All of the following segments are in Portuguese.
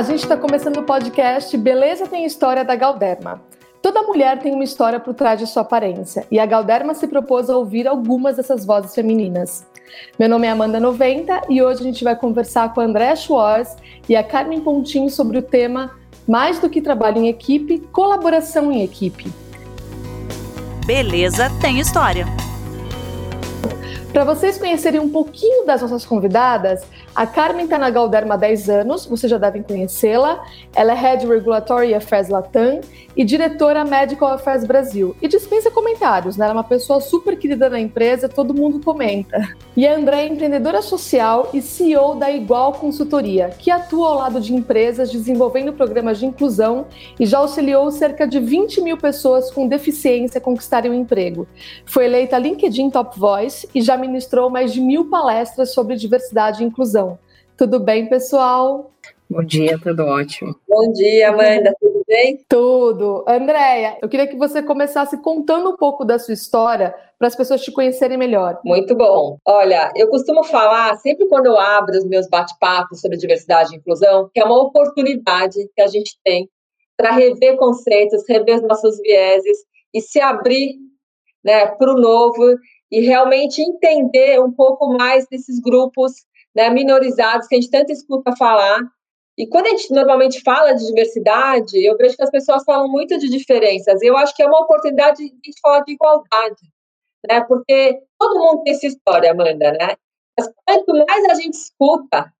A gente está começando o podcast Beleza Tem História da Galderma. Toda mulher tem uma história por trás de sua aparência, e a Galderma se propôs a ouvir algumas dessas vozes femininas. Meu nome é Amanda 90 e hoje a gente vai conversar com a Andréa Schwartz e a Carmen Pontinho sobre o tema Mais do que trabalho em equipe, colaboração em equipe. Beleza tem história. Para vocês conhecerem um pouquinho das nossas convidadas, a Carmen está na Galderma há 10 anos, vocês já devem conhecê-la. Ela é Head Regulatory Affairs Latam e diretora Medical Affairs Brasil. E dispensa comentários, né? Ela é uma pessoa super querida na empresa, todo mundo comenta. E a André é empreendedora social e CEO da Igual Consultoria, que atua ao lado de empresas desenvolvendo programas de inclusão e já auxiliou cerca de 20 mil pessoas com deficiência a conquistarem um emprego. Foi eleita LinkedIn Top Voice e já ministrou mais de mil palestras sobre diversidade e inclusão. Tudo bem, pessoal? Bom dia, tudo ótimo. Bom dia, Amanda, tudo bem? Tudo. Andréia, eu queria que você começasse contando um pouco da sua história para as pessoas te conhecerem melhor. Muito bom. Olha, eu costumo falar, sempre quando eu abro os meus bate-papos sobre diversidade e inclusão, que é uma oportunidade que a gente tem para rever conceitos, rever os nossos vieses e se abrir né, para o novo e realmente entender um pouco mais desses grupos né, minorizados que a gente tanto escuta falar. E quando a gente normalmente fala de diversidade, eu vejo que as pessoas falam muito de diferenças. Eu acho que é uma oportunidade de a gente falar de igualdade, né? Porque todo mundo tem essa história, Amanda, né? Mas quanto mais a gente escuta,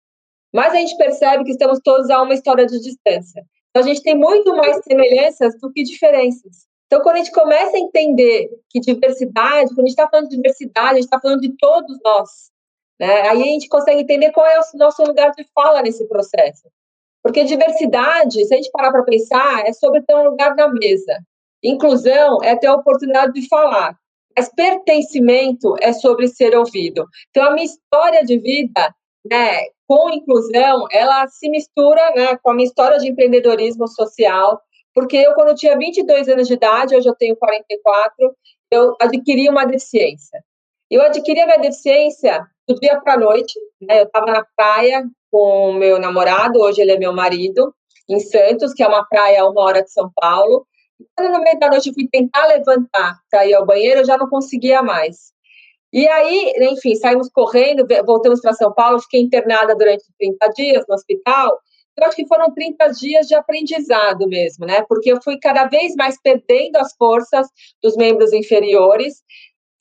mais a gente percebe que estamos todos a uma história de distância. Então, a gente tem muito mais semelhanças do que diferenças. Então, quando a gente começa a entender que diversidade, quando a gente está falando de diversidade, a gente está falando de todos nós, né? Aí a gente consegue entender qual é o nosso lugar de fala nesse processo. Porque diversidade, se a gente parar para pensar, é sobre ter um lugar na mesa. Inclusão é ter a oportunidade de falar. Mas pertencimento é sobre ser ouvido. Então, a minha história de vida, né, com inclusão, ela se mistura né, com a minha história de empreendedorismo social, porque eu, quando eu tinha 22 anos de idade, hoje eu tenho 44, eu adquiri uma deficiência. Eu adquiri a minha deficiência do dia para a noite. Né? Eu estava na praia com o meu namorado, hoje ele é meu marido, em Santos, que é uma praia a uma hora de São Paulo. E quando no meio da noite eu fui tentar levantar para ir ao banheiro, eu já não conseguia mais. E aí, enfim, saímos correndo, voltamos para São Paulo, fiquei internada durante 30 dias no hospital. Eu acho que foram 30 dias de aprendizado mesmo, né? Porque eu fui cada vez mais perdendo as forças dos membros inferiores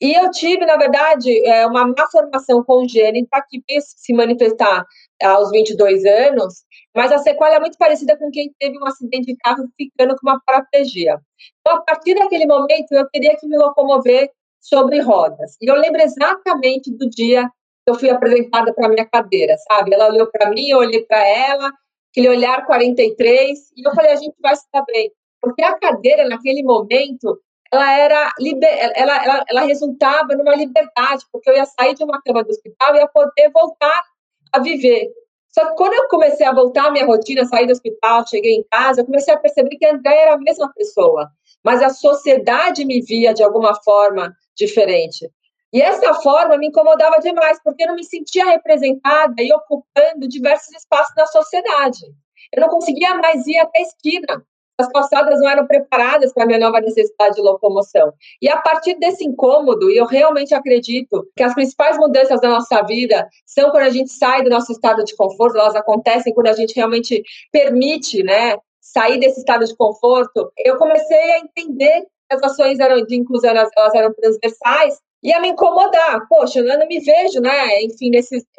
e eu tive, na verdade, é, uma má formação congênita que veio se manifestar aos 22 anos, mas a sequela é muito parecida com quem teve um acidente de carro ficando com uma paraplegia. Então, a partir daquele momento, eu teria que me locomover sobre rodas. E eu lembro exatamente do dia que eu fui apresentada para minha cadeira, sabe? Ela olhou para mim, eu olhei para ela, aquele olhar 43, e eu falei, a gente vai se dar bem. Porque a cadeira, naquele momento, ela era ela, ela, ela resultava numa liberdade, porque eu ia sair de uma cama do hospital e ia poder voltar a viver. Só que quando eu comecei a voltar à minha rotina, sair do hospital, cheguei em casa, eu comecei a perceber que a André era a mesma pessoa, mas a sociedade me via de alguma forma diferente. E essa forma me incomodava demais, porque eu não me sentia representada e ocupando diversos espaços da sociedade. Eu não conseguia mais ir até a esquina as calçadas não eram preparadas para a minha nova necessidade de locomoção. E a partir desse incômodo, e eu realmente acredito que as principais mudanças da nossa vida são quando a gente sai do nosso estado de conforto, elas acontecem quando a gente realmente permite, né, sair desse estado de conforto. Eu comecei a entender que as ações eram de inclusão, elas, eram transversais, e a me incomodar. Poxa, eu não me vejo, né, enfim,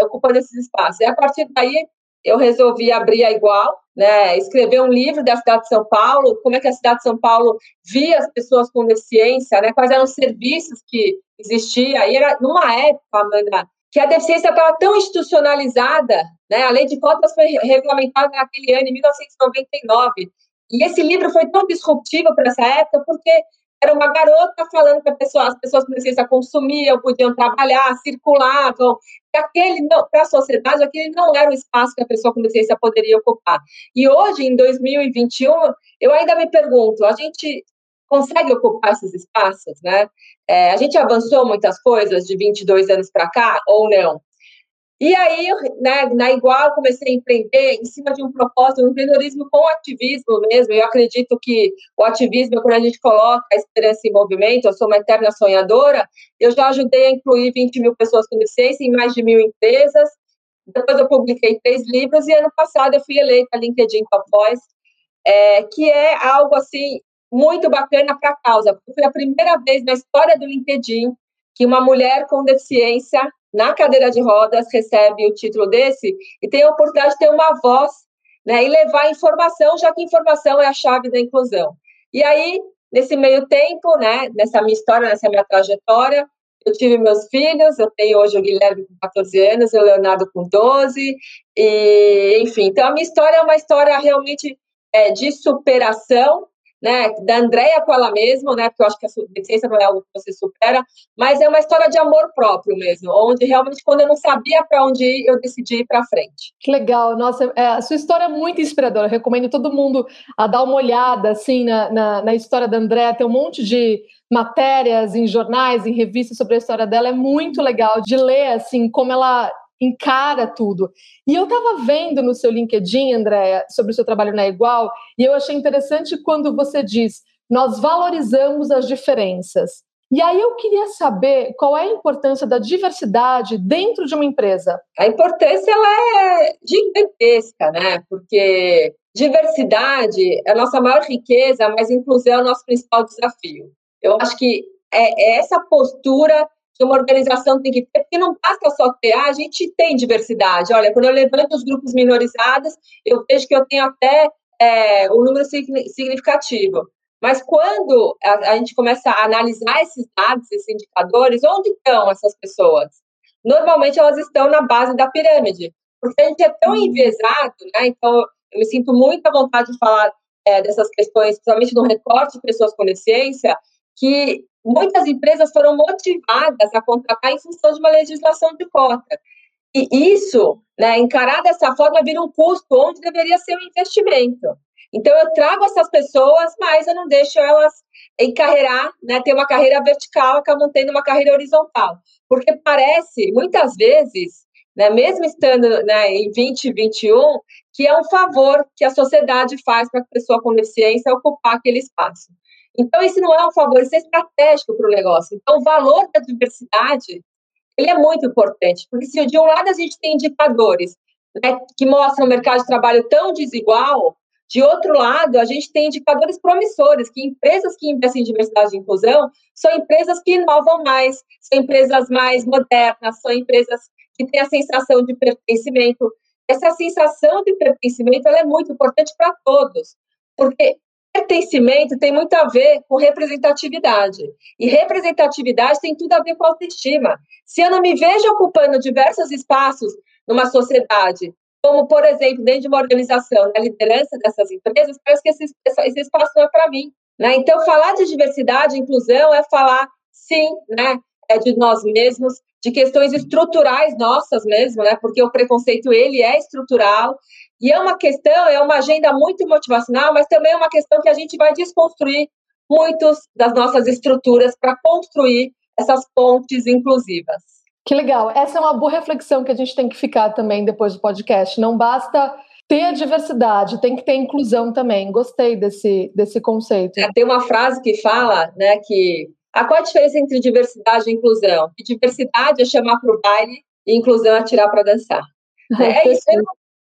ocupando esses espaços. E a partir daí, eu resolvi abrir a Igual, né, escrever um livro da cidade de São Paulo, como é que a cidade de São Paulo via as pessoas com deficiência, né, quais eram os serviços que existiam. E era numa época, Amanda, que a deficiência estava tão institucionalizada, né, a lei de cotas foi regulamentada naquele ano, em 1999. E esse livro foi tão disruptivo para essa época, porque era uma garota falando para pessoa, as pessoas deficiência consumiam, podiam trabalhar, circulavam. Aquele para a sociedade, aquele não era o espaço que a pessoa com deficiência poderia ocupar. E hoje, em 2021, eu ainda me pergunto, a gente consegue ocupar esses espaços, né? É, a gente avançou muitas coisas de 22 anos para cá ou não? E aí, né, na Igual, comecei a empreender em cima de um propósito, um empreendedorismo com ativismo mesmo. Eu acredito que o ativismo, quando a gente coloca a esperança em movimento, eu sou uma eterna sonhadora, eu já ajudei a incluir 20 mil pessoas com deficiência em mais de mil empresas. Depois eu publiquei três livros e ano passado eu fui eleita LinkedIn Top Voice, é, que é algo assim muito bacana para a causa. Foi a primeira vez na história do LinkedIn que uma mulher com deficiência na cadeira de rodas recebe o título desse e tem a oportunidade de ter uma voz né, e levar informação, já que informação é a chave da inclusão. E aí, nesse meio tempo, né, nessa minha história, nessa minha trajetória, eu tive meus filhos, eu tenho hoje o Guilherme com 14 anos, o Leonardo com 12, e, enfim, então a minha história é uma história realmente é, de superação, né, da Andréia com ela mesma, né, porque eu acho que a deficiência não é algo que você supera, mas é uma história de amor próprio mesmo, onde realmente quando eu não sabia para onde ir, eu decidi ir para frente. Que legal, nossa, é, a sua história é muito inspiradora, eu recomendo todo mundo a dar uma olhada, assim, na, na, na história da Andréia, tem um monte de matérias em jornais, em revistas sobre a história dela, é muito legal de ler, assim, como ela encara tudo. E eu estava vendo no seu LinkedIn, Andréa, sobre o seu trabalho na Igual, e eu achei interessante quando você diz: nós valorizamos as diferenças. E aí eu queria saber qual é a importância da diversidade dentro de uma empresa. A importância ela é gigantesca, né? Porque diversidade é a nossa maior riqueza, mas inclusão é o nosso principal desafio. Eu acho que é essa postura que uma organização tem que ter, porque não basta só ter, ah, a gente tem diversidade. Olha, quando eu levanto os grupos minorizados, eu vejo que eu tenho até é, um número significativo. Mas quando a, a, gente começa a analisar esses dados, esses indicadores, onde estão essas pessoas? Normalmente elas estão na base da pirâmide, porque a gente é tão enviesado, né? Então, eu me sinto muito à vontade de falar é, dessas questões, principalmente no recorte de pessoas com deficiência, que muitas empresas foram motivadas a contratar em função de uma legislação de cota. E isso, né, encarar dessa forma, vira um custo onde deveria ser um investimento. Então, eu trago essas pessoas, mas eu não deixo elas encarreirar, né, ter uma carreira vertical, acabam tendo uma carreira horizontal. Porque parece, muitas vezes, né, mesmo estando né, em 2021, que é um favor que a sociedade faz para a pessoa com deficiência ocupar aquele espaço. Então, isso não é um favor, isso é estratégico para o negócio. Então, o valor da diversidade, ele é muito importante, porque se de um lado a gente tem indicadores né, que mostram o mercado de trabalho tão desigual, de outro lado, a gente tem indicadores promissores, que empresas que investem em diversidade e inclusão são empresas que inovam mais, são empresas mais modernas, são empresas que têm a sensação de pertencimento. Essa sensação de pertencimento é muito importante para todos, porque pertencimento tem muito a ver com representatividade. E representatividade tem tudo a ver com autoestima. Se eu não me vejo ocupando diversos espaços numa sociedade, como, por exemplo, dentro de uma organização, na liderança dessas empresas, parece que esse, esse espaço não é para mim. Né? Então, falar de diversidade inclusão é falar, sim, né, é de nós mesmos, de questões estruturais nossas mesmo, né? Porque o preconceito ele é estrutural e é uma questão, é uma agenda muito motivacional, mas também é uma questão que a gente vai desconstruir muitas das nossas estruturas para construir essas pontes inclusivas. Que legal. Essa é uma boa reflexão que a gente tem que ficar também depois do podcast. Não basta ter a diversidade, tem que ter inclusão também. Gostei desse, desse conceito. É, tem uma frase que fala, né, que a qual a diferença entre diversidade e inclusão? Que diversidade é chamar para o baile e inclusão é tirar para dançar. É isso.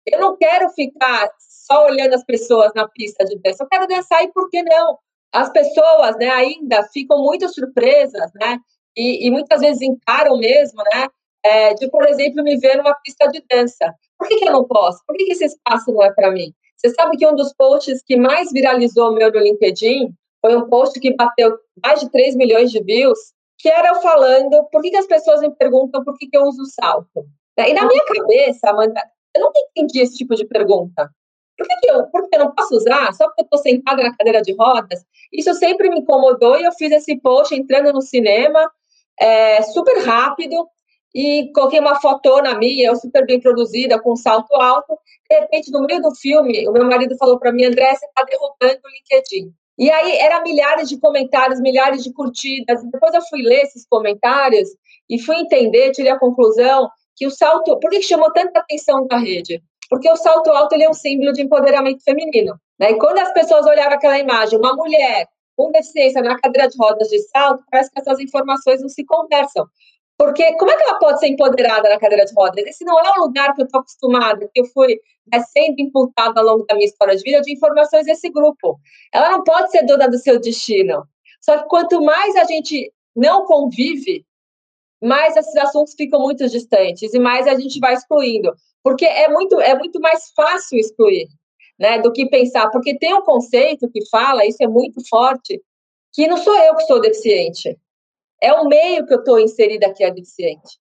Eu não quero ficar só olhando as pessoas na pista de dança, eu quero dançar e por que não? As pessoas, né, ainda ficam muito surpresas, né, e, e muitas vezes encaram mesmo, né, é, de, por exemplo, me ver numa pista de dança. Por que, que eu não posso? Por que, que esse espaço não é para mim? Você sabe que um dos posts que mais viralizou meu no LinkedIn foi um post que bateu mais de 3 milhões de views, que era eu falando por que, que as pessoas me perguntam por que, que eu uso salto. E na minha cabeça, Amanda, eu nunca entendi esse tipo de pergunta. Por que, que eu, por que eu não posso usar só porque eu estou sentada na cadeira de rodas? Isso sempre me incomodou e eu fiz esse post entrando no cinema, é, super rápido, e coloquei uma fotona minha, eu super bem produzida, com salto alto. De repente, no meio do filme, o meu marido falou para mim, André, você está derrubando o LinkedIn. E aí, eram milhares de comentários, milhares de curtidas. Depois eu fui ler esses comentários e fui entender, tirei a conclusão que o salto, por que chamou tanta atenção da rede? Porque o salto alto ele é um símbolo de empoderamento feminino. Né? E quando as pessoas olhavam aquela imagem, uma mulher com deficiência na cadeira de rodas de salto, parece que essas informações não se conversam. Porque como é que ela pode ser empoderada na cadeira de rodas? Esse não é um lugar que eu estou acostumada, que eu fui né, sendo imputada ao longo da minha história de vida de informações desse grupo. Ela não pode ser dona do seu destino. Só que quanto mais a gente não convive, mais esses assuntos ficam muito distantes e mais a gente vai excluindo. Porque é muito, é muito mais fácil excluir né, do que pensar. Porque tem um conceito que fala, isso é muito forte, que não sou eu que sou deficiente é o meio que eu estou inserida que é deficiente.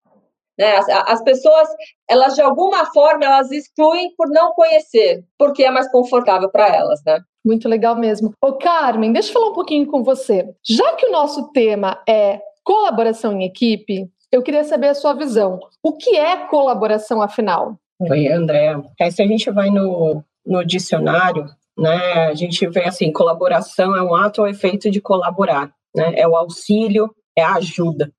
Né? As, as, pessoas, elas de alguma forma, elas excluem por não conhecer, porque é mais confortável para elas, né? Muito legal mesmo. Ô Carmen, deixa eu falar um pouquinho com você. Já que o nosso tema é colaboração em equipe, eu queria saber a sua visão. O que é colaboração, afinal? Oi, André. É, se a gente vai no, no dicionário, né, a gente vê assim, colaboração é um ato ou efeito de colaborar, né? É o auxílio, é a ajuda.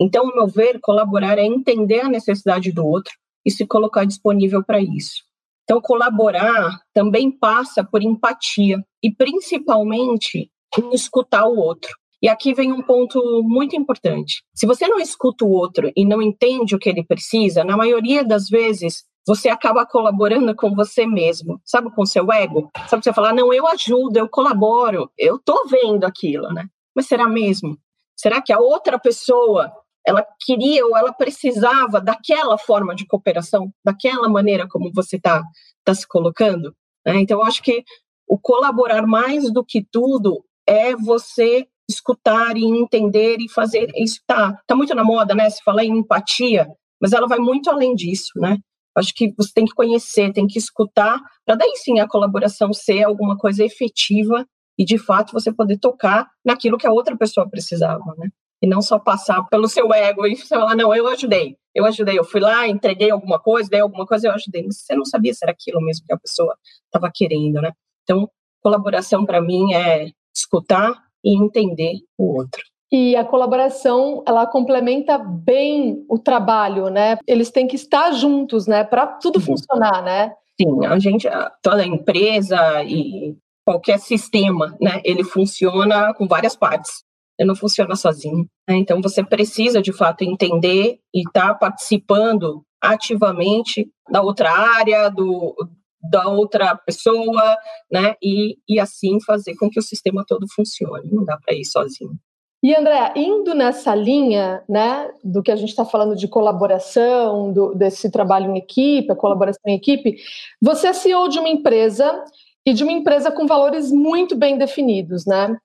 Então, ao meu ver, colaborar é entender a necessidade do outro e se colocar disponível para isso. Então, colaborar também passa por empatia e, principalmente, em escutar o outro. E aqui vem um ponto muito importante. Se você não escuta o outro e não entende o que ele precisa, na maioria das vezes você acaba colaborando com você mesmo, sabe, com seu ego. Sabe, você falar, não, eu ajudo, eu colaboro, eu tô vendo aquilo, né? Mas será mesmo? Será que a outra pessoa ela queria ou ela precisava daquela forma de cooperação, daquela maneira como você está tá se colocando? Né? Então, eu acho que o colaborar mais do que tudo é você escutar e entender e fazer isso tá tá muito na moda né se fala em empatia mas ela vai muito além disso né acho que você tem que conhecer tem que escutar para daí sim a colaboração ser alguma coisa efetiva e de fato você poder tocar naquilo que a outra pessoa precisava, né? E não só passar pelo seu ego e falar, não, eu ajudei, eu ajudei, eu fui lá, entreguei alguma coisa, dei alguma coisa, eu ajudei. Mas você não sabia se era aquilo mesmo que a pessoa estava querendo, né? Então, colaboração para mim é escutar e entender o outro. E a colaboração, ela complementa bem o trabalho, né? Eles têm que estar juntos, né? Para tudo uhum. funcionar, né? Sim, a gente, toda a empresa e qualquer sistema, né? Ele funciona com várias partes. Ele não funciona sozinho. Né? Então você precisa de fato entender e estar tá participando ativamente da outra área, do, da outra pessoa, né? E, e assim fazer com que o sistema todo funcione. Não dá para ir sozinho. E André, indo nessa linha, né, do que a gente está falando de colaboração, do, desse trabalho em equipe, a colaboração em equipe, você é CEO de uma empresa e de uma empresa com valores muito bem definidos, né?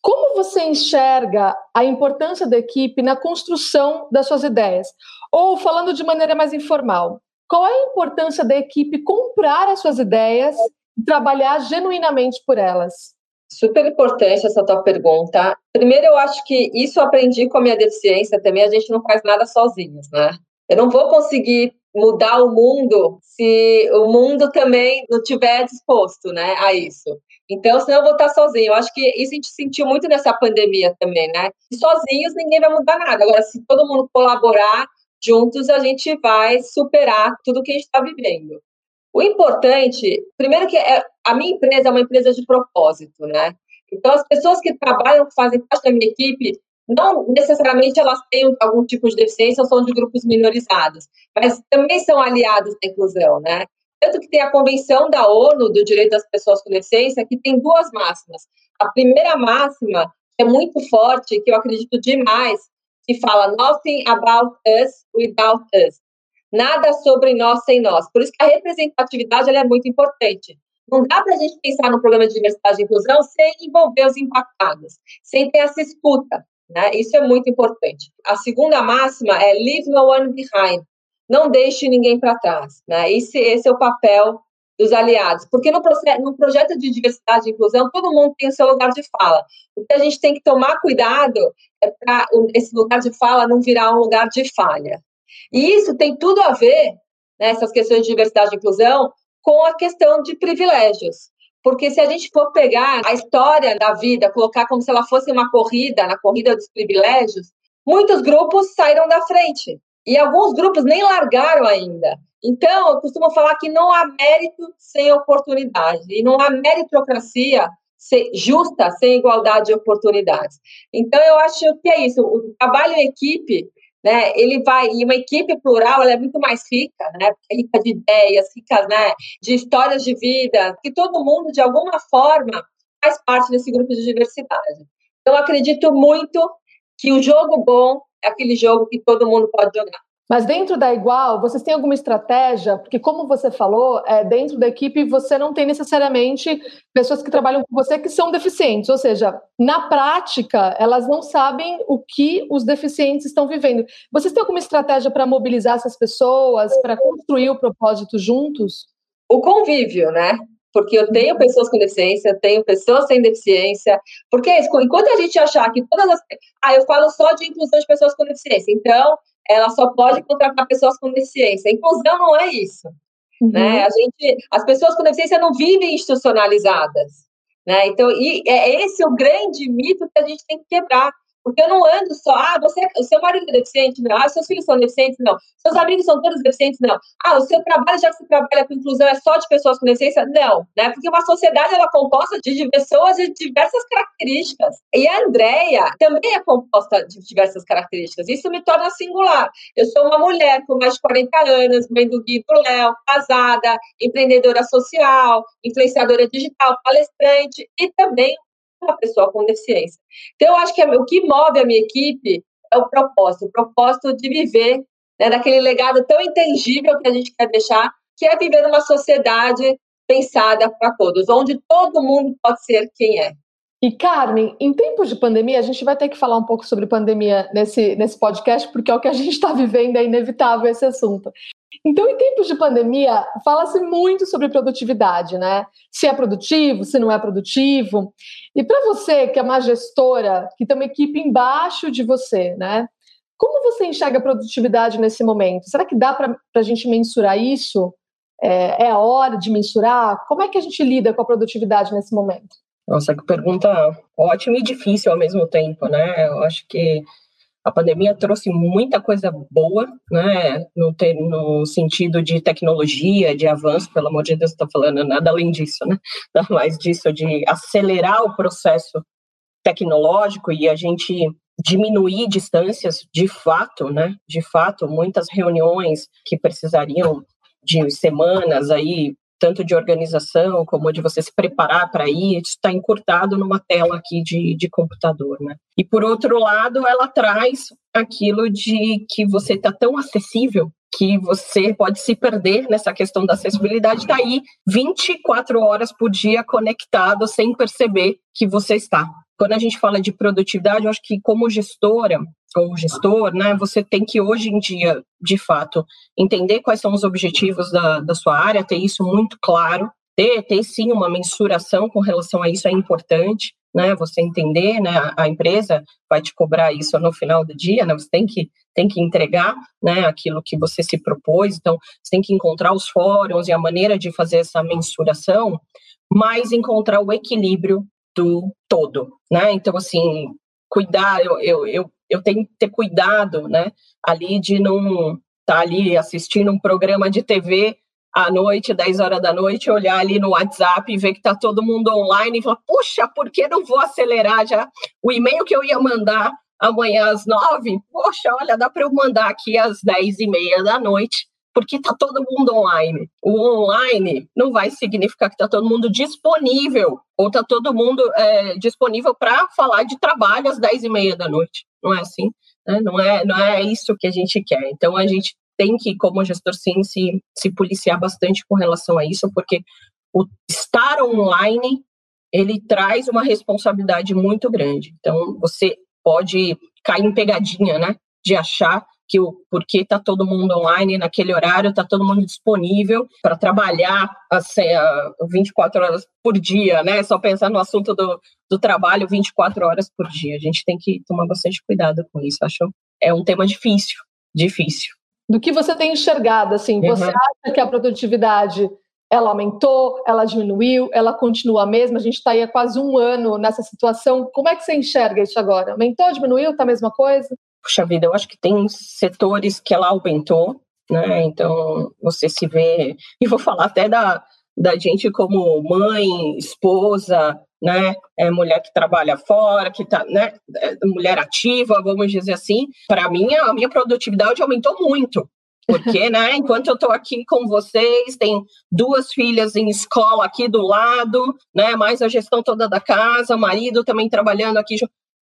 Como você enxerga a importância da equipe na construção das suas ideias? Ou, falando de maneira mais informal, qual é a importância da equipe comprar as suas ideias e trabalhar genuinamente por elas? Super importante essa tua pergunta. Primeiro, eu acho que isso eu aprendi com a minha deficiência também, a gente não faz nada sozinhos, né? Eu não vou conseguir mudar o mundo se o mundo também não tiver disposto, né, a isso. Então, senão eu vou estar sozinho. Eu acho que isso a gente sentiu muito nessa pandemia também, né? E sozinhos ninguém vai mudar nada. Agora, se todo mundo colaborar juntos, a gente vai superar tudo que a gente está vivendo. O importante, primeiro que é, a minha empresa é uma empresa de propósito, né? Então, as pessoas que trabalham, que fazem parte da minha equipe, não necessariamente elas têm algum tipo de deficiência ou são de grupos minorizados, mas também são aliados da inclusão, né? Tanto que tem a Convenção da ONU do Direito das Pessoas com Deficiência, que tem duas máximas. A primeira máxima, é muito forte, que eu acredito demais, que fala Nothing about us without us. Nada sobre nós sem nós. Por isso que a representatividade é muito importante. Não dá para a gente pensar no programa de diversidade e inclusão sem envolver os impactados, sem ter essa escuta. Né? Isso é muito importante. A segunda máxima é leave no one behind. Não deixe ninguém para trás. Né? Esse, esse é o papel dos aliados. Porque no, no projeto de diversidade e inclusão, todo mundo tem o seu lugar de fala. O que a gente tem que tomar cuidado é para esse lugar de fala não virar um lugar de falha. E isso tem tudo a ver, né, questões de diversidade e inclusão, com a questão de privilégios. Porque se a gente for pegar a história da vida, colocar como se ela fosse uma corrida, na corrida dos privilégios, muitos grupos saíram da frente. E alguns grupos nem largaram ainda. Então, eu costumo falar que não há mérito sem oportunidade, e não há meritocracia justa sem igualdade de oportunidades. Então, eu acho que é isso. O trabalho em equipe, né, ele vai, e uma equipe plural, ela é muito mais rica, né, é rica de ideias, rica né, de histórias de vida, que todo mundo, de alguma forma, faz parte desse grupo de diversidade. Eu acredito muito que o jogo bom aquele jogo que todo mundo pode jogar. Mas dentro da Igual, vocês têm alguma estratégia? Porque, como você falou, é, dentro da equipe você não tem necessariamente pessoas que trabalham com você que são deficientes. Ou seja, na prática, elas não sabem o que os deficientes estão vivendo. Vocês têm alguma estratégia para mobilizar essas pessoas, para construir o propósito juntos? O convívio, né? Porque eu tenho pessoas com deficiência, tenho pessoas sem deficiência, porque enquanto a gente achar que todas as. Ah, eu falo só de inclusão de pessoas com deficiência, então ela só pode contratar pessoas com deficiência. Inclusão não é isso. Uhum. Né? A gente, as pessoas com deficiência não vivem institucionalizadas. Né? Então, e é esse o grande mito que a gente tem que quebrar. Porque eu não ando só, ah, você, o seu marido é deficiente? Não. Ah, seus filhos são deficientes? Não. Seus amigos são todos deficientes? Não. Ah, o seu trabalho, já que você trabalha com inclusão, é só de pessoas com deficiência? Não. Né? Porque uma sociedade, ela é composta de pessoas de diversas características. E a Andrea também é composta de diversas características. Isso me torna singular. Eu sou uma mulher com mais de 40 anos, mãe do Guido Léo, casada, empreendedora social, influenciadora digital, palestrante e também uma pessoa com deficiência. Então, eu acho que o que move a minha equipe é o propósito, o propósito de viver né, daquele legado tão intangível que a gente quer deixar, que é viver numa sociedade pensada para todos, onde todo mundo pode ser quem é. E Carmen, em tempos de pandemia, a gente vai ter que falar um pouco sobre pandemia nesse, nesse podcast, porque é o que a gente está vivendo, é inevitável esse assunto. Então, em tempos de pandemia, fala-se muito sobre produtividade, né? Se é produtivo, se não é produtivo. E para você, que é uma gestora, que tem uma equipe embaixo de você, né? Como você enxerga a produtividade nesse momento? Será que dá para a gente mensurar isso? É, é a hora de mensurar? Como é que a gente lida com a produtividade nesse momento? Nossa, que pergunta ótima e difícil ao mesmo tempo, né? Eu acho que a pandemia trouxe muita coisa boa, né, no, ter, no sentido de tecnologia, de avanço, pelo amor de Deus, estou falando nada além disso, né, nada mais disso, de acelerar o processo tecnológico e a gente diminuir distâncias, de fato, né, de fato, muitas reuniões que precisariam de semanas aí tanto de organização como de você se preparar para ir, está encurtado numa tela aqui de, de computador, né? E por outro lado, ela traz aquilo de que você está tão acessível que você pode se perder nessa questão da acessibilidade, está aí 24 horas por dia conectado sem perceber que você está. Quando a gente fala de produtividade, eu acho que como gestora, ou gestor, né, você tem que hoje em dia, de fato, entender quais são os objetivos da, da sua área, ter isso muito claro, ter, ter sim uma mensuração com relação a isso é importante, né, você entender, né, a empresa vai te cobrar isso no final do dia, né, você tem que, tem que entregar, né, aquilo que você se propôs, então você tem que encontrar os fóruns e a maneira de fazer essa mensuração, mas encontrar o equilíbrio do todo, né, então assim, cuidar, eu, eu, eu eu tenho que ter cuidado, né, ali de não estar tá ali assistindo um programa de TV à noite, 10 horas da noite, olhar ali no WhatsApp e ver que está todo mundo online e falar, puxa, por que não vou acelerar já o e-mail que eu ia mandar amanhã às nove? Poxa, olha, dá para eu mandar aqui às dez e meia da noite, porque está todo mundo online. O online não vai significar que está todo mundo disponível, ou está todo mundo é, disponível para falar de trabalho às dez e meia da noite não é assim, né? não, é, não é isso que a gente quer. Então, a gente tem que, como gestor, sim, se, se policiar bastante com relação a isso, porque o estar online, ele traz uma responsabilidade muito grande. Então, você pode cair em pegadinha, né, de achar que o porque está todo mundo online naquele horário, está todo mundo disponível para trabalhar assim, 24 horas por dia, né? Só pensar no assunto do, do trabalho 24 horas por dia. A gente tem que tomar bastante cuidado com isso. Acho é um tema difícil, difícil. Do que você tem enxergado, assim, uhum. você acha que a produtividade ela aumentou, ela diminuiu, ela continua a mesma? A gente está aí há quase um ano nessa situação. Como é que você enxerga isso agora? Aumentou, diminuiu, está a mesma coisa? Puxa vida, eu acho que tem setores que ela aumentou, né? Então, você se vê, e vou falar até da, da gente como mãe, esposa, né? É mulher que trabalha fora, que tá, né? É mulher ativa, vamos dizer assim. Para mim, a minha produtividade aumentou muito. Porque, né, enquanto eu estou aqui com vocês, tem duas filhas em escola aqui do lado, né, mais a gestão toda da casa, o marido também trabalhando aqui.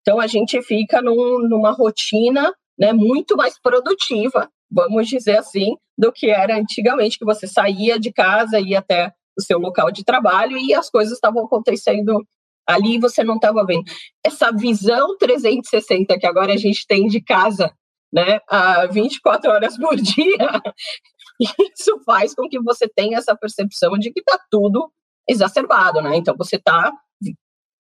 Então, a gente fica num, numa rotina né, muito mais produtiva, vamos dizer assim, do que era antigamente, que você saía de casa, ia até o seu local de trabalho e as coisas estavam acontecendo ali você não estava vendo. Essa visão 360 que agora a gente tem de casa, né, a 24 horas por dia, isso faz com que você tenha essa percepção de que está tudo exacerbado, né? Então você está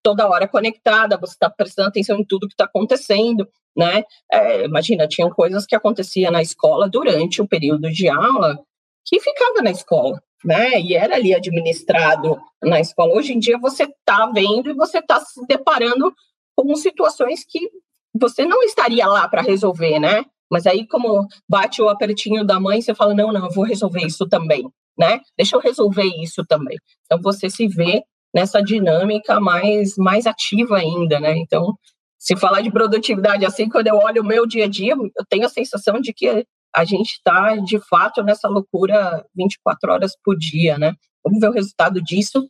toda hora conectada, você está prestando atenção em tudo que está acontecendo, né? É, imagina, tinham coisas que acontecia na escola durante o período de aula que ficava na escola, né? E era ali administrado na escola. Hoje em dia você está vendo e você está se deparando com situações que você não estaria lá para resolver, né? Mas aí, como bate o apertinho da mãe, você fala: não, não, eu vou resolver isso também, né? Deixa eu resolver isso também. Então, você se vê nessa dinâmica mais, mais ativa ainda, né? Então, se falar de produtividade assim, quando eu olho o meu dia a dia, eu tenho a sensação de que a gente está, de fato, nessa loucura 24 horas por dia, né? Vamos ver o resultado disso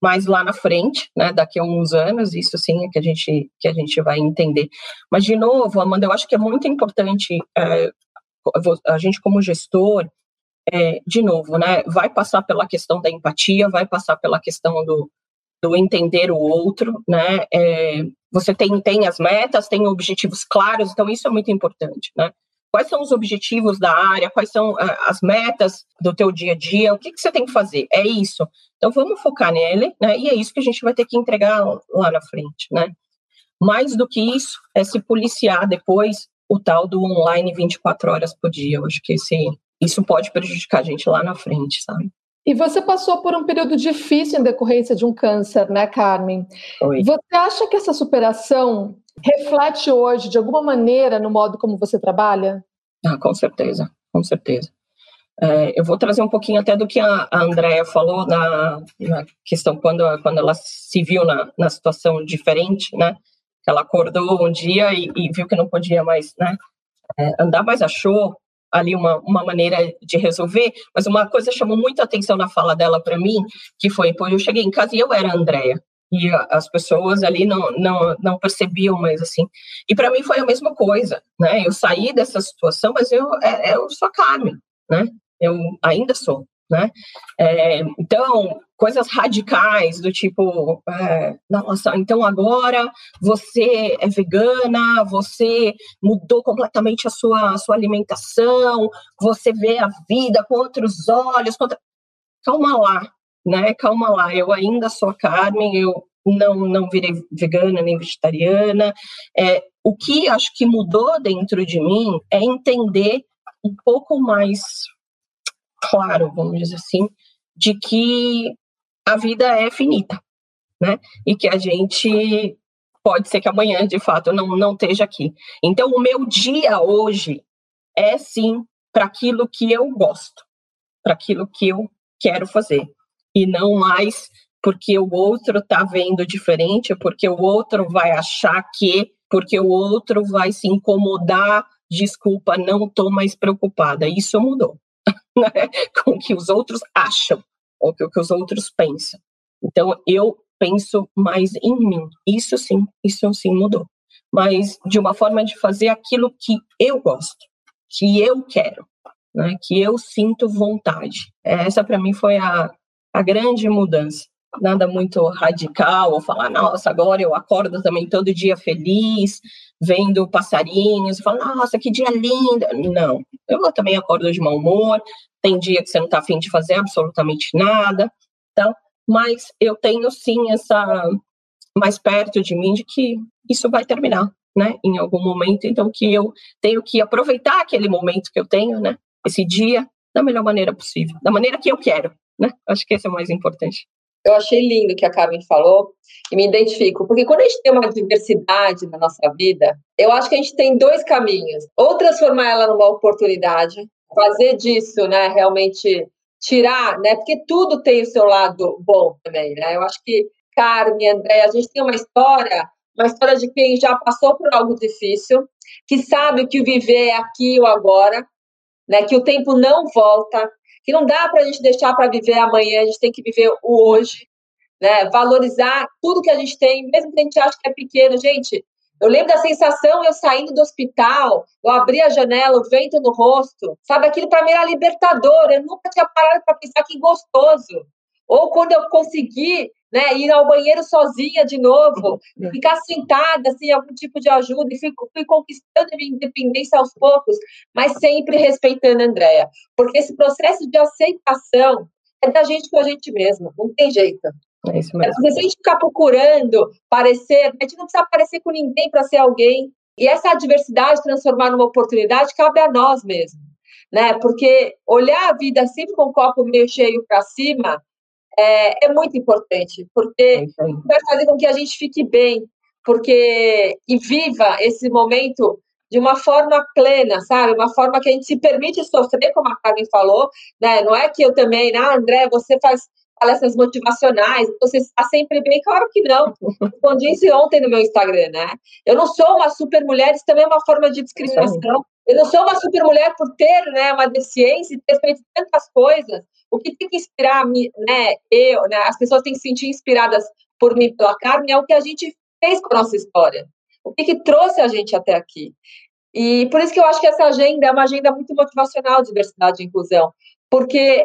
mais lá na frente, né? Daqui a uns anos, isso sim é que a gente, que a gente vai entender. Mas, de novo, Amanda, eu acho que é muito importante é, a gente, como gestor, é, de novo, né? Vai passar pela questão da empatia, vai passar pela questão do, do entender o outro, né? É, você tem, tem as metas, tem objetivos claros, então isso é muito importante, né? Quais são os objetivos da área? Quais são uh, as metas do teu dia a dia? O que, que você tem que fazer? É isso. Então vamos focar nele, né? E é isso que a gente vai ter que entregar lá na frente, né? Mais do que isso, é se policiar depois o tal do online 24 horas por dia. Eu acho que esse, isso pode prejudicar a gente lá na frente, sabe? E você passou por um período difícil em decorrência de um câncer, né, Carmen? Oi. Você acha que essa superação reflete hoje, de alguma maneira, no modo como você trabalha? Ah, com certeza, com certeza. É, eu vou trazer um pouquinho até do que a, a Andrea falou na, na, questão quando, quando ela se viu na, na situação diferente, né? Ela acordou um dia e, e viu que não podia mais né, é, andar, mas achou ali uma, uma maneira de resolver. Mas uma coisa chamou muito a atenção na fala dela para mim, que foi, pô, eu cheguei em casa e eu era a Andrea e as pessoas ali não, não, não percebiam mais assim. E para mim foi a mesma coisa, né? Eu saí dessa situação, mas eu, é, eu sou a Carmen, né? Eu ainda sou, né? É, então, coisas radicais do tipo, é, nossa, então agora você é vegana, você mudou completamente a sua, a sua alimentação, você vê a vida com outros olhos. Calma lá, né? Calma lá, eu ainda sou a Carmen, eu não, não virei vegana nem vegetariana. É, o que acho que mudou dentro de mim é entender um pouco mais claro, vamos dizer assim, de que a vida é finita, né? E que a gente pode ser que amanhã, de fato, não, não esteja aqui. Então, o meu dia hoje é sim para aquilo que eu gosto, para aquilo que eu quero fazer e não mais porque o outro está vendo diferente, porque o outro vai achar que, porque o outro vai se incomodar, desculpa, não estou mais preocupada. Isso mudou né? com o que os outros acham, ou o que os outros pensam. Então, eu penso mais em mim. Isso sim, isso sim mudou. Mas de uma forma de fazer aquilo que eu gosto, que eu quero, né? que eu sinto vontade. Essa, para mim, foi a, a grande mudança. Nada muito radical, ou falar, nossa, agora eu acordo também todo dia feliz, vendo passarinhos, falo, nossa, que dia lindo. Não, eu também acordo de mau humor, tem dia que você não está afim de fazer absolutamente nada, então, mas eu tenho sim essa mais perto de mim de que isso vai terminar, né, em algum momento, então que eu tenho que aproveitar aquele momento que eu tenho, né, esse dia, da melhor maneira possível, da maneira que eu quero, né? Acho que esse é o mais importante. Eu achei lindo o que a Carmen falou e me identifico, porque quando a gente tem uma diversidade na nossa vida, eu acho que a gente tem dois caminhos: ou transformar ela numa oportunidade, fazer disso, né, realmente tirar, né, porque tudo tem o seu lado bom também, né? Eu acho que Carmen, André, a gente tem uma história, uma história de quem já passou por algo difícil, que sabe que o viver é aqui ou agora, né, que o tempo não volta, que não dá para a gente deixar para viver amanhã, a gente tem que viver o hoje, né? Valorizar tudo que a gente tem, mesmo que a gente ache que é pequeno, gente. Eu lembro da sensação eu saindo do hospital, eu abri a janela, o vento no rosto, sabe? Aquilo para mim era libertador. Eu nunca tinha parado para pensar que gostoso. Ou quando eu consegui né, ir ao banheiro sozinha de novo, uhum. ficar sentada, assim, algum tipo de ajuda, e fui, fui conquistando a minha independência aos poucos, mas sempre respeitando a Andrea. Porque esse processo de aceitação é da gente com a gente mesma, não tem jeito. É isso mesmo. Se a gente ficar procurando parecer, a gente não precisa parecer com ninguém para ser alguém. E essa adversidade transformar numa oportunidade cabe a nós mesmos, né? Porque olhar a vida sempre com o copo meio cheio para cima é, é, muito importante, porque é vai fazer com que a gente fique bem, porque e viva esse momento de uma forma plena, sabe? Uma forma que a gente se permite sofrer, como a Carmen falou, né? Não é que eu também, ah, André, você faz palestras motivacionais, você está sempre bem? Claro que não. Respondi isso ontem no meu Instagram, né? Eu não sou uma super mulher, isso também é uma forma de discriminação. Eu não sou uma super mulher por ter né, uma deficiência e ter feito tantas coisas. O que tem que inspirar né, eu, né, as pessoas têm que se sentir inspiradas por mim, pela Carmen, é o que a gente fez com a nossa história. O que, que trouxe a gente até aqui. E por isso que eu acho que essa agenda é uma agenda muito motivacional de diversidade e inclusão, porque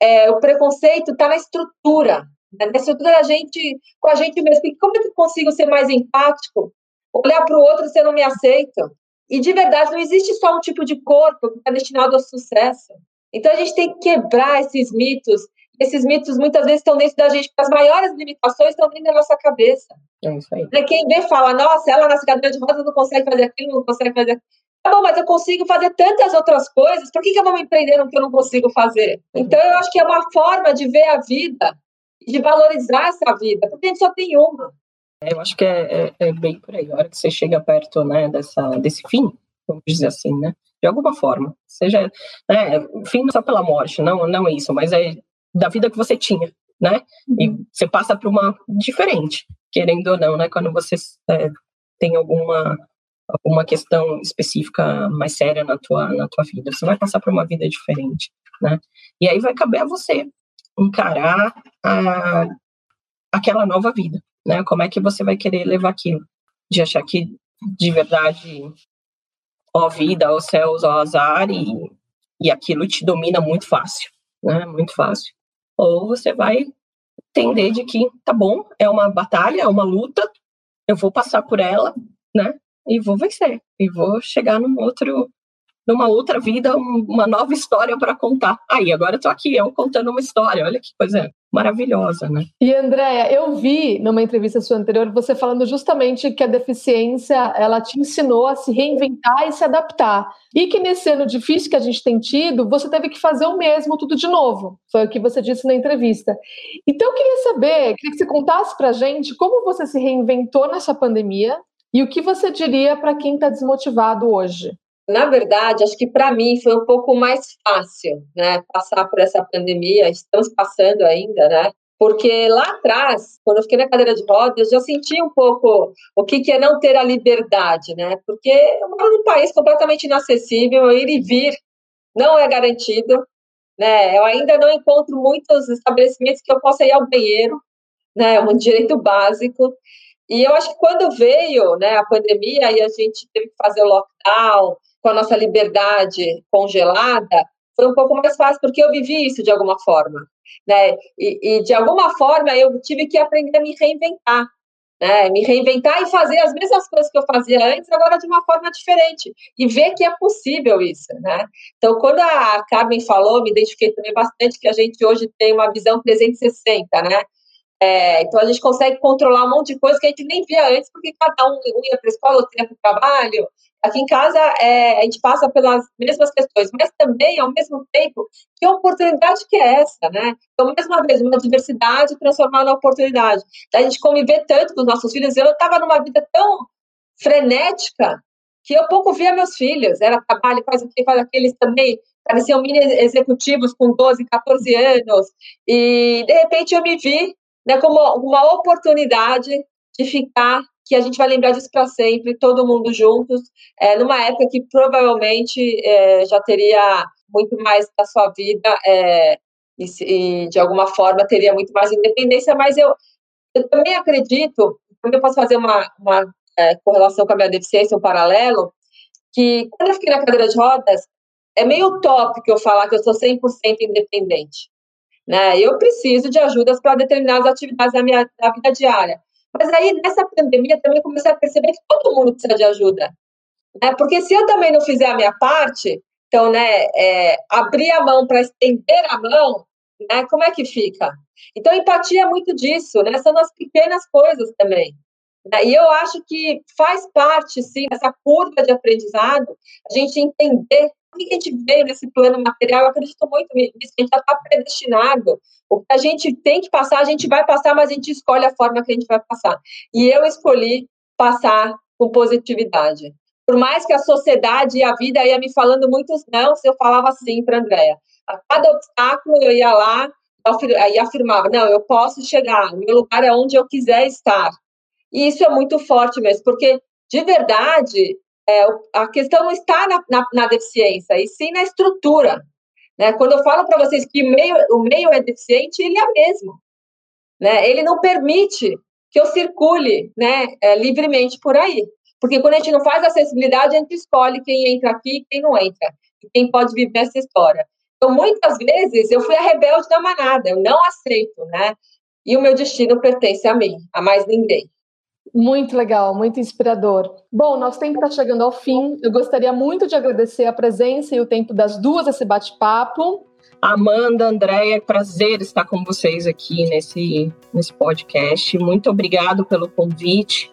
é, o preconceito está na estrutura, né? na estrutura da gente, com a gente mesmo. Porque como é que eu consigo ser mais empático? Olhar para o outro se eu não me aceito? E de verdade, não existe só um tipo de corpo que está destinado ao sucesso. Então a gente tem que quebrar esses mitos. Esses mitos muitas vezes estão dentro da gente, porque as maiores limitações estão dentro da nossa cabeça. É isso aí. Né? Quem vê fala, nossa, ela na cadeira de rodas não consegue fazer aquilo, não consegue fazer aquilo. Tá bom, mas eu consigo fazer tantas outras coisas, por que, que eu vou me empreender no que eu não consigo fazer? Então, eu acho que é uma forma de ver a vida, de valorizar essa vida, porque a gente só tem uma. É, eu acho que é, é, é, bem por aí. A hora que você chega perto né, dessa, desse fim, vamos dizer assim, né? De alguma forma. Seja, né, fim não só pela morte, não, não é isso, mas é da vida que você tinha, né? E uhum. você passa para uma diferente, querendo ou não, né? Quando você é, tem alguma alguma questão específica mais séria na tua, na tua vida. Você vai passar por uma vida diferente, né? E aí vai caber a você encarar a, aquela nova vida, né? Como é que você vai querer levar aquilo? De achar que de verdade, ó vida, ó céus, ó azar e, e aquilo te domina muito fácil, né? Muito fácil. Ou você vai entender de que tá bom, é uma batalha, é uma luta, eu vou passar por ela, né? e vou vencer. E vou chegar num outro, numa outra vida, uma nova história para contar. Aí, agora tô aqui, eu contando uma história. Olha que coisa maravilhosa, né? E Andréia, eu vi numa entrevista sua anterior você falando justamente que a deficiência ela te ensinou a se reinventar e se adaptar. E que nesse ano difícil que a gente tem tido, você teve que fazer o mesmo tudo de novo. Foi o que você disse na entrevista. Então eu queria saber, queria que você contasse pra gente como você se reinventou nessa pandemia e o que você diria para quem está desmotivado hoje? Na verdade, acho que para mim foi um pouco mais fácil, né, passar por essa pandemia. Estamos passando ainda, né? Porque lá atrás, quando eu fiquei na cadeira de rodas, eu já senti um pouco o que, é não ter a liberdade, né? Porque eu moro num país completamente inacessível, ir e vir não é garantido, né? Eu ainda não encontro muitos estabelecimentos que eu possa ir ao banheiro, né? É um direito básico. E eu acho que quando veio né, a pandemia e a gente teve que fazer o lockdown com a nossa liberdade congelada, foi um pouco mais fácil, porque eu vivi isso de alguma forma. Né? E, e de alguma forma eu tive que aprender a me reinventar. Né? Me reinventar e fazer as mesmas coisas que eu fazia antes, agora de uma forma diferente. E ver que é possível isso. Né? Então, quando a Carmen falou, me identifiquei também bastante que a gente hoje tem uma visão 360, né? É, então a gente consegue controlar um monte de coisa que a gente nem via antes, porque cada um ia para a escola, outro ia para o trabalho. Aqui em casa é, a gente passa pelas mesmas questões, mas também, ao mesmo tempo, que oportunidade que é essa, né? Então, mais uma vez, uma diversidade transformada na oportunidade. Da gente conviver tanto com os nossos filhos. Eu estava numa vida tão frenética que eu pouco via meus filhos. Era trabalho, faz aqui, faz aqueles também pareciam mini executivos com 12, 14 anos. E, de repente, eu me vi né, como uma oportunidade de ficar, que a gente vai lembrar disso para sempre, todo mundo juntos, é, numa época que provavelmente é, já teria muito mais da sua vida é, e, e, de alguma forma, teria muito mais independência, mas eu, eu também acredito, eu posso fazer uma, uma correlação com a minha deficiência, um paralelo, que quando eu fiquei na cadeira de rodas, é meio utópico eu falar que eu sou 100% independente. Né? Eu preciso de ajudas para determinadas atividades da minha da vida diária. Mas aí, nessa pandemia, também comecei a perceber que todo mundo precisa de ajuda. Né? Porque se eu também não fizer a minha parte, então, né, é, abrir a mão para estender a mão, né, como é que fica? Então, empatia é muito disso, né? São as pequenas coisas também. Né? E eu acho que faz parte, sim, dessa curva de aprendizado, a gente entender que a gente veio nesse plano material, eu acredito muito nisso, a gente está predestinado. O que a gente tem que passar, a gente vai passar, mas a gente escolhe a forma que a gente vai passar. E eu escolhi passar com positividade. Por mais que a sociedade e a vida ia me falando muitos não, eu falava sim para a Andréia. A cada obstáculo eu ia lá e afirmava, não, eu posso chegar, meu lugar é onde eu quiser estar. E isso é muito forte mesmo, porque, de verdade, é, a questão não está na, na, na, deficiência, e sim na estrutura. Né? Quando eu falo para vocês que meio, o meio é deficiente, ele é mesmo. Né? Ele não permite que eu circule né, é, livremente por aí. Porque quando a gente não faz acessibilidade, a gente escolhe quem entra aqui e quem não entra, e quem pode viver essa história. Então, muitas vezes, eu fui a rebelde da manada, eu não aceito, né? E o meu destino pertence a mim, a mais ninguém. Muito legal, muito inspirador. Bom, nosso tempo está chegando ao fim. Eu gostaria muito de agradecer a presença e o tempo das duas esse bate-papo. Amanda, Andréia, prazer estar com vocês aqui nesse, nesse podcast. Muito obrigado pelo convite.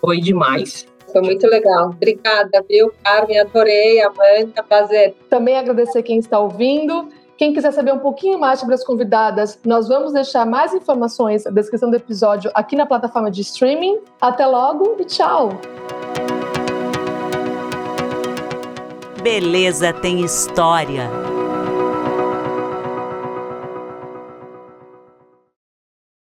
Foi demais. Foi muito legal. Obrigada, viu, Carmen? Adorei, Amanda, prazer. Também agradecer quem está ouvindo. Quem quiser saber um pouquinho mais sobre as convidadas, nós vamos deixar mais informações na descrição do episódio aqui na plataforma de streaming. Até logo e tchau! Beleza tem história.